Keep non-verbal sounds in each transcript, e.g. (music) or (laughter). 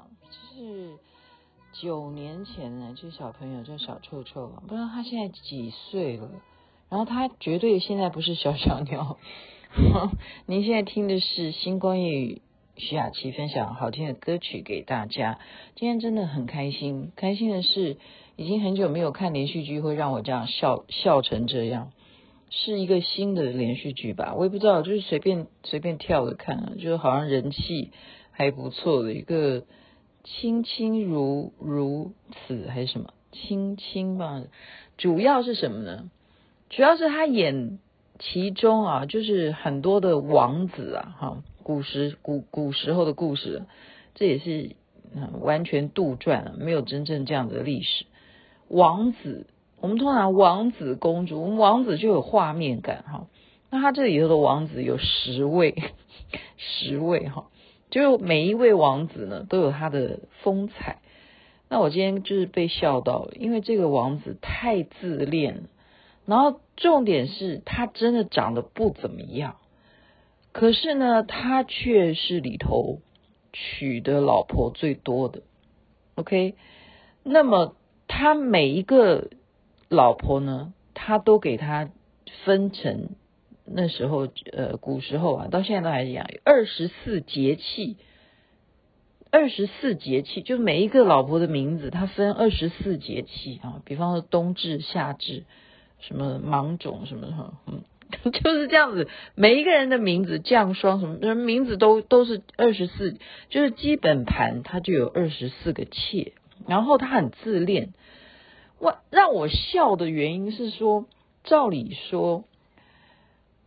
小小鸟，是九年前呢，这小朋友叫小臭臭，不知道他现在几岁了。然后他绝对现在不是小小鸟。(laughs) 您现在听的是星光夜语，徐雅琪分享好听的歌曲给大家。今天真的很开心，开心的是已经很久没有看连续剧会让我这样笑笑成这样，是一个新的连续剧吧？我也不知道，就是随便随便跳着看，就是好像人气。还不错的一个卿卿如如此还是什么卿卿吧？主要是什么呢？主要是他演其中啊，就是很多的王子啊，哈，古时古古时候的故事，这也是完全杜撰，没有真正这样的历史。王子，我们通常王子公主，我们王子就有画面感哈。那他这里头的王子有十位，十位哈。就每一位王子呢，都有他的风采。那我今天就是被笑到了，因为这个王子太自恋了，然后重点是他真的长得不怎么样，可是呢，他却是里头娶的老婆最多的。OK，那么他每一个老婆呢，他都给他分成。那时候，呃，古时候啊，到现在都还一样，二十四节气，二十四节气，就是每一个老婆的名字，它分二十四节气啊。比方说冬至、夏至，什么芒种什么什么，嗯，(laughs) 就是这样子。每一个人的名字，降霜什么，人名字都都是二十四，就是基本盘，它就有二十四个妾。然后他很自恋，我让我笑的原因是说，照理说。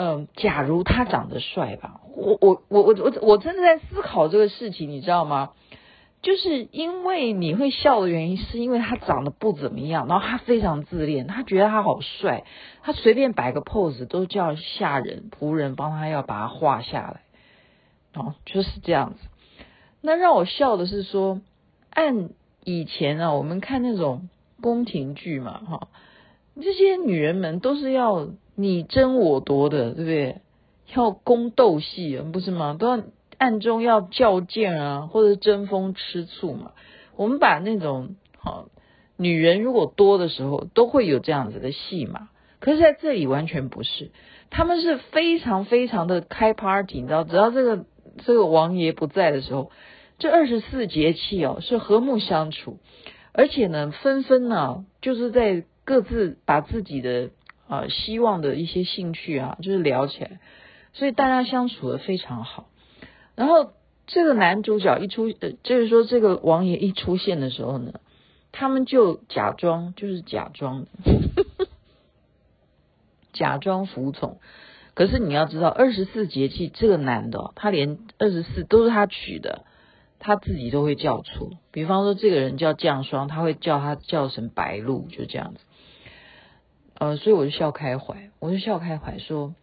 嗯，假如他长得帅吧，我我我我我我真的在思考这个事情，你知道吗？就是因为你会笑的原因，是因为他长得不怎么样，然后他非常自恋，他觉得他好帅，他随便摆个 pose 都叫下人仆人帮他要把他画下来，哦，就是这样子。那让我笑的是说，按以前啊，我们看那种宫廷剧嘛，哈，这些女人们都是要。你争我夺的，对不对？要宫斗戏，不是吗？都要暗中要较劲啊，或者争风吃醋嘛。我们把那种好女人如果多的时候，都会有这样子的戏嘛。可是在这里完全不是，他们是非常非常的开 party，你知道，只要这个这个王爷不在的时候，这二十四节气哦是和睦相处，而且呢，纷纷呢就是在各自把自己的。啊，希望的一些兴趣啊，就是聊起来，所以大家相处的非常好。然后这个男主角一出，呃，就是说这个王爷一出现的时候呢，他们就假装，就是假装，(laughs) 假装服从。可是你要知道，二十四节气这个男的，他连二十四都是他取的，他自己都会叫错。比方说，这个人叫降霜，他会叫他叫成白露，就这样子。呃，所以我就笑开怀，我就笑开怀说，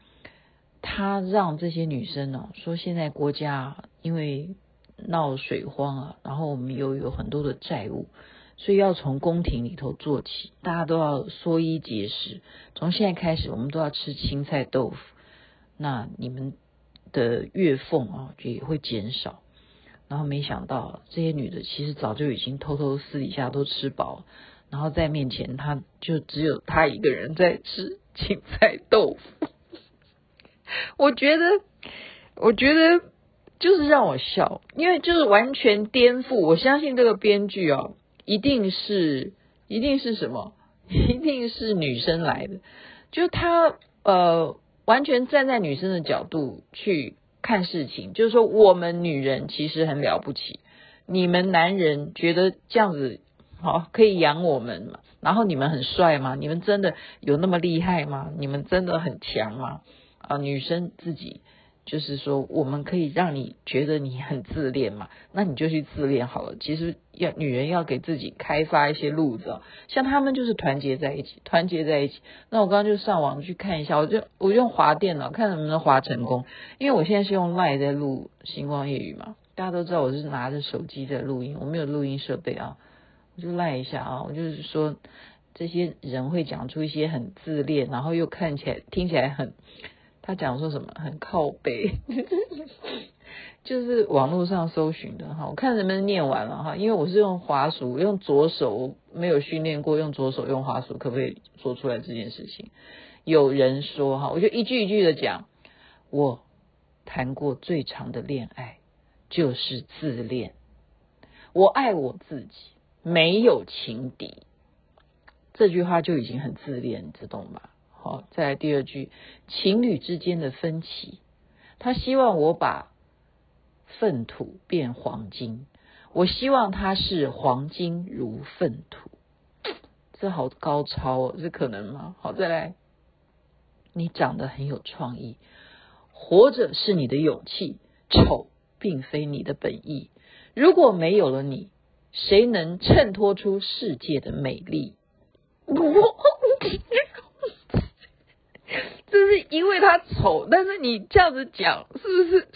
他让这些女生呢、哦，说现在国家因为闹水荒啊，然后我们又有很多的债务，所以要从宫廷里头做起，大家都要缩衣节食。从现在开始，我们都要吃青菜豆腐，那你们的月俸啊就也会减少。然后没想到这些女的其实早就已经偷偷私底下都吃饱，然后在面前他就只有他一个人在吃青菜豆腐。我觉得，我觉得就是让我笑，因为就是完全颠覆。我相信这个编剧哦，一定是，一定是什么？(laughs) 一定是女生来的。就他呃，完全站在女生的角度去。看事情，就是说我们女人其实很了不起，你们男人觉得这样子好可以养我们嘛？然后你们很帅吗？你们真的有那么厉害吗？你们真的很强吗？啊，女生自己。就是说，我们可以让你觉得你很自恋嘛，那你就去自恋好了。其实要女人要给自己开发一些路子，像他们就是团结在一起，团结在一起。那我刚刚就上网去看一下，我就我用滑电脑看能不能滑成功，因为我现在是用 LINE 在录星光夜语嘛，大家都知道我是拿着手机在录音，我没有录音设备啊，我就赖一下啊，我就是说这些人会讲出一些很自恋，然后又看起来听起来很。他讲说什么很靠北，(laughs) 就是网络上搜寻的哈，我看能不能念完了哈，因为我是用滑鼠，用左手没有训练过，用左手用滑鼠可不可以说出来这件事情？有人说哈，我就一句一句的讲，我谈过最长的恋爱就是自恋，我爱我自己，没有情敌，这句话就已经很自恋，你知道吗？好，再来第二句，情侣之间的分歧，他希望我把粪土变黄金，我希望他是黄金如粪土，这好高超哦，这可能吗？好，再来，你长得很有创意，活着是你的勇气，丑并非你的本意，如果没有了你，谁能衬托出世界的美丽？这是因为他丑，但是你这样子讲，是不是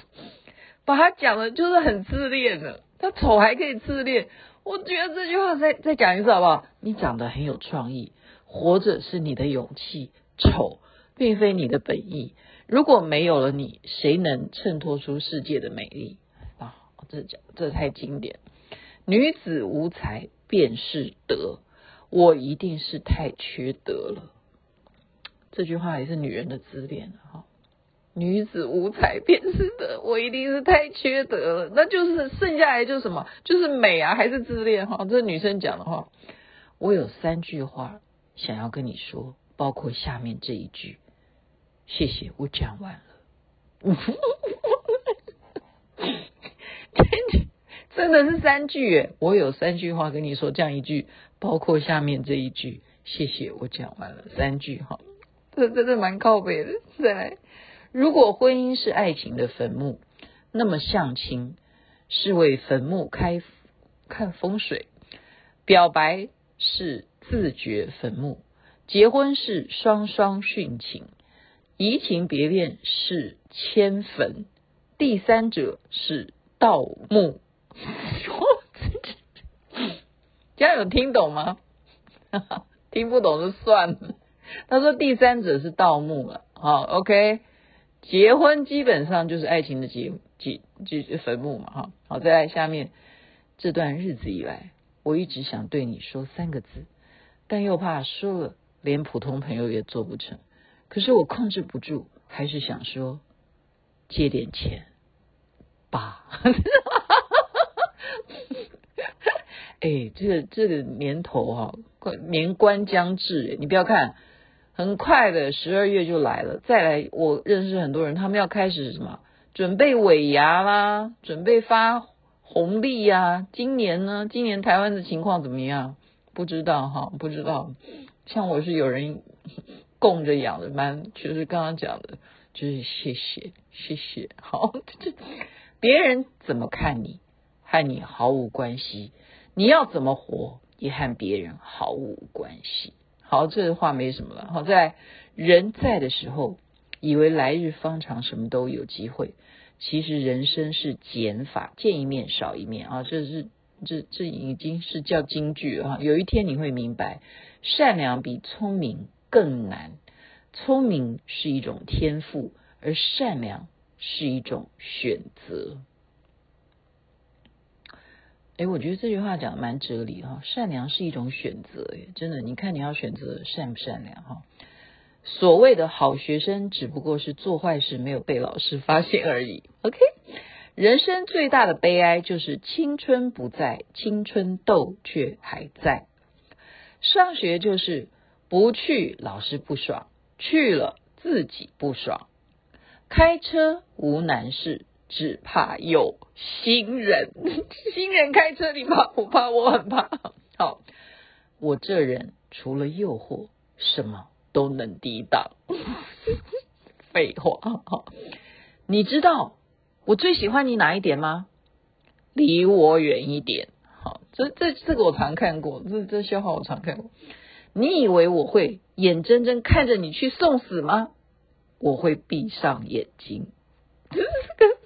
把他讲的就是很自恋了？他丑还可以自恋，我觉得这句话再再讲一次好不好？你长得很有创意，活着是你的勇气，丑并非你的本意。如果没有了你，谁能衬托出世界的美丽啊？这讲这太经典。女子无才便是德，我一定是太缺德了。这句话也是女人的自恋哈，女子无才便是德，我一定是太缺德了。那就是剩下来就是什么？就是美啊，还是自恋哈？这女生讲的话。我有三句话想要跟你说，包括下面这一句。谢谢，我讲完了。真的是三句耶！我有三句话跟你说，这样一句，包括下面这一句。谢谢，我讲完了，三句哈。这真的蛮靠北的。再来，如果婚姻是爱情的坟墓，那么相亲是为坟墓开看风水，表白是自掘坟墓，结婚是双双殉情，移情别恋是迁坟，第三者是盗墓。这样有听懂吗？(laughs) 听不懂就算了。他说第三者是盗墓了，好，OK，结婚基本上就是爱情的结结结坟墓嘛，哈，好，在下面这段日子以来，我一直想对你说三个字，但又怕说了连普通朋友也做不成，可是我控制不住，还是想说借点钱吧。(laughs) 哎，这个这个年头哈，年关将至，你不要看。很快的，十二月就来了。再来，我认识很多人，他们要开始什么？准备尾牙啦，准备发红利呀、今年呢？今年台湾的情况怎么样？不知道哈，不知道。像我是有人 (laughs) 供着养的，蛮就是刚刚讲的，就是谢谢谢谢。好，(laughs) 这这别人怎么看你，和你毫无关系。你要怎么活，也和别人毫无关系。好，这话没什么了。好，在人在的时候，以为来日方长，什么都有机会；其实人生是减法，见一面少一面啊，这是这这已经是叫金句了哈。有一天你会明白，善良比聪明更难，聪明是一种天赋，而善良是一种选择。哎，我觉得这句话讲的蛮哲理哈，善良是一种选择，哎，真的，你看你要选择善不善良哈。所谓的好学生，只不过是做坏事没有被老师发现而已。OK，人生最大的悲哀就是青春不在，青春痘却还在。上学就是不去，老师不爽；去了，自己不爽。开车无难事。只怕有新人，(laughs) 新人开车，你怕 (laughs) 不怕？我很怕。好，我这人除了诱惑，什么都能抵挡。(laughs) 废话。你知道我最喜欢你哪一点吗？离我远一点。好，这这这个我常看过，这这笑话我常看过。你以为我会眼睁睁看着你去送死吗？我会闭上眼睛。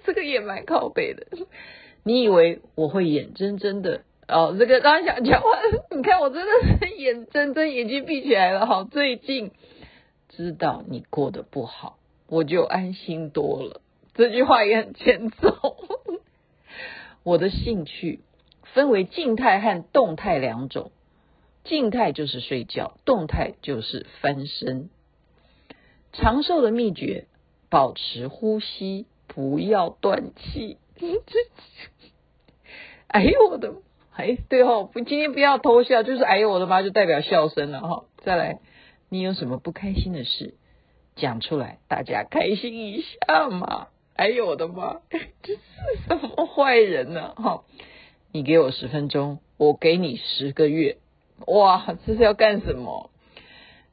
这个也蛮靠北的。你以为我会眼睁睁的哦？这个刚想讲话，你看我真的是 (laughs) 眼睁睁，眼睛闭起来了。好，最近知道你过得不好，我就安心多了。这句话也很欠揍。我的兴趣分为静态和动态两种，静态就是睡觉，动态就是翻身。长寿的秘诀：保持呼吸。不要断气！(laughs) 哎呦我的，哎对哦，不今天不要偷笑，就是哎呦我的妈，就代表笑声了哈。再来，你有什么不开心的事，讲出来，大家开心一下嘛。哎呦我的妈，这是什么坏人呢？哈，你给我十分钟，我给你十个月。哇，这是要干什么？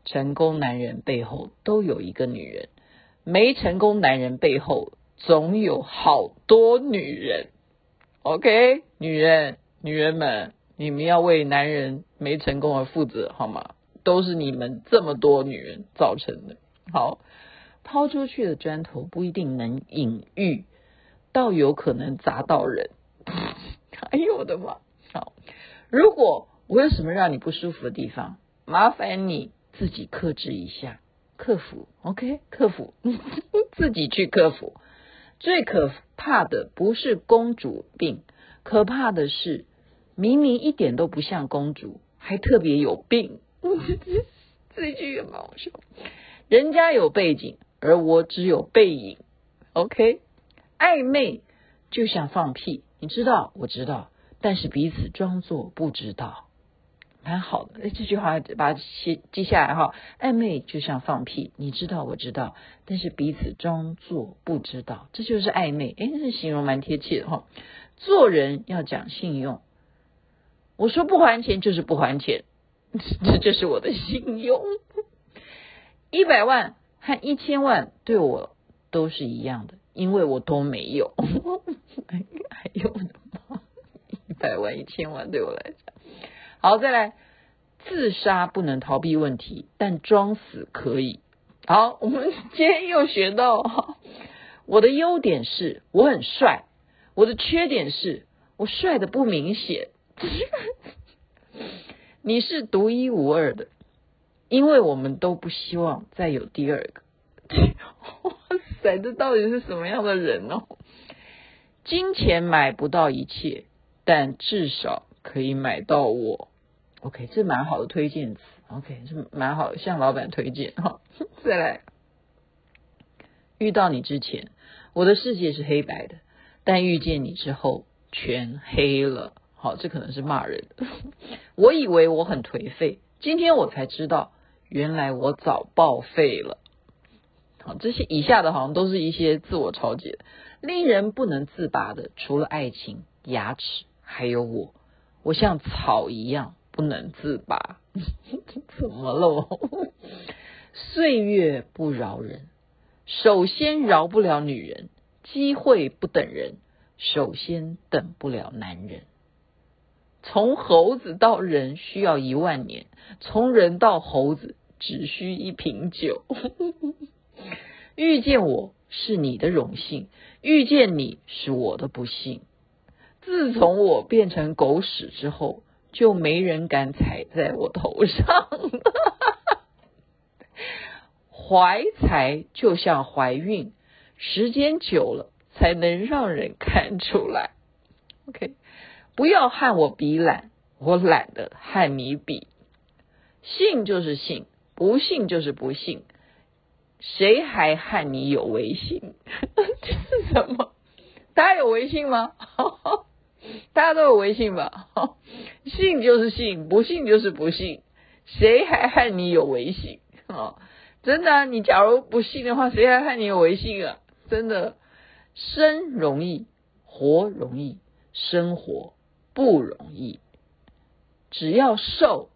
成功男人背后都有一个女人，没成功男人背后。总有好多女人，OK，女人，女人们，你们要为男人没成功而负责，好吗？都是你们这么多女人造成的。好，抛出去的砖头不一定能隐喻，倒有可能砸到人。(laughs) 哎呦我的妈！好，如果我有什么让你不舒服的地方，麻烦你自己克制一下，克服，OK，克服，(laughs) 自己去克服。最可怕的不是公主病，可怕的是明明一点都不像公主，还特别有病。(laughs) 这句也蛮好笑。人家有背景，而我只有背影。OK，暧昧就像放屁，你知道，我知道，但是彼此装作不知道。蛮好的，这句话把它记记下来哈。暧昧就像放屁，你知道我知道，但是彼此装作不知道，这就是暧昧。诶，这形容蛮贴切的哈。做人要讲信用，我说不还钱就是不还钱，(laughs) 这就是我的信用。一百万和一千万对我都是一样的，因为我都没有。哎呦我的妈！(laughs) 一百万一千万对我来讲。好，再来，自杀不能逃避问题，但装死可以。好，我们今天又学到，我的优点是我很帅，我的缺点是我帅的不明显。(laughs) 你是独一无二的，因为我们都不希望再有第二个。(laughs) 哇塞，这到底是什么样的人哦？金钱买不到一切，但至少可以买到我。OK，这蛮好的推荐词。OK，这蛮好，向老板推荐哈。(laughs) 再来，遇到你之前，我的世界是黑白的，但遇见你之后，全黑了。好，这可能是骂人的。(laughs) 我以为我很颓废，今天我才知道，原来我早报废了。好，这些以下的好像都是一些自我超解，令人不能自拔的，除了爱情、牙齿，还有我。我像草一样。不能自拔，(laughs) 怎么了？岁月不饶人，首先饶不了女人；机会不等人，首先等不了男人。从猴子到人需要一万年，从人到猴子只需一瓶酒。(laughs) 遇见我是你的荣幸，遇见你是我的不幸。自从我变成狗屎之后，就没人敢踩在我头上。(laughs) 怀才就像怀孕，时间久了才能让人看出来。OK，不要和我比懒，我懒得和你比。信就是信，不信就是不信。谁还和你有微信？(laughs) 这是什么？大家有微信吗？(laughs) 大家都有微信吧？(laughs) 信就是信，不信就是不信。谁还和你有微信？哦，真的，你假如不信的话，谁还和你有微信啊？真的，生容易，活容易，生活不容易。只要瘦，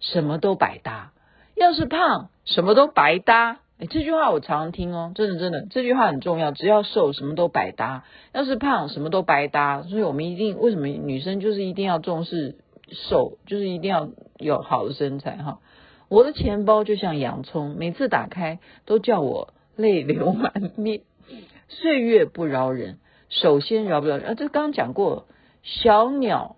什么都百搭；要是胖，什么都白搭。这句话我常常听哦，真的真的，这句话很重要。只要瘦，什么都百搭；要是胖，什么都白搭。所以我们一定，为什么女生就是一定要重视瘦，就是一定要有好的身材哈。我的钱包就像洋葱，每次打开都叫我泪流满面。岁月不饶人，首先饶不了人啊！这刚讲过，小鸟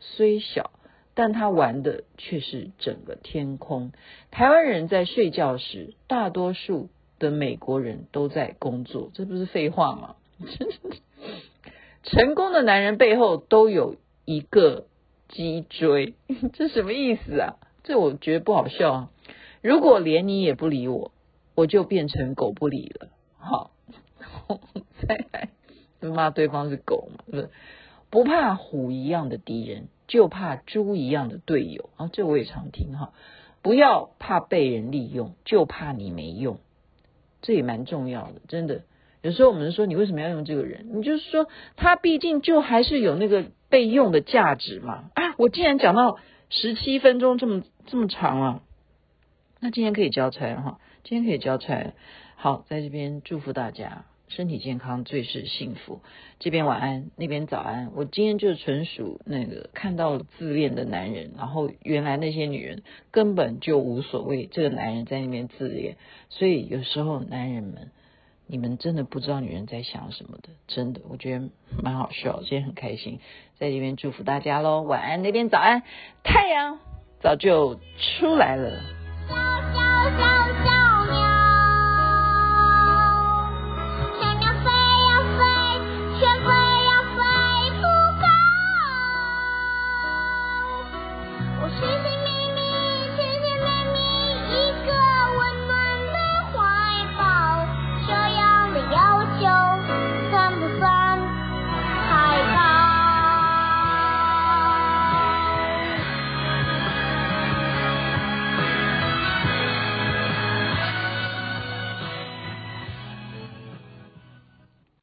虽小。但他玩的却是整个天空。台湾人在睡觉时，大多数的美国人都在工作，这不是废话吗？(laughs) 成功的男人背后都有一个脊椎，这什么意思啊？这我觉得不好笑啊。如果连你也不理我，我就变成狗不理了。好，(laughs) 再来骂对方是狗嘛？不怕虎一样的敌人。就怕猪一样的队友啊，这我也常听哈。不要怕被人利用，就怕你没用，这也蛮重要的，真的。有时候我们说你为什么要用这个人？你就是说他毕竟就还是有那个被用的价值嘛。啊，我既然讲到十七分钟这么这么长了，那今天可以交差了哈，今天可以交差了。好，在这边祝福大家。身体健康最是幸福。这边晚安，那边早安。我今天就纯属那个看到了自恋的男人，然后原来那些女人根本就无所谓，这个男人在那边自恋。所以有时候男人们，你们真的不知道女人在想什么的，真的，我觉得蛮好笑。今天很开心，在这边祝福大家喽，晚安，那边早安。太阳早就出来了。小小小小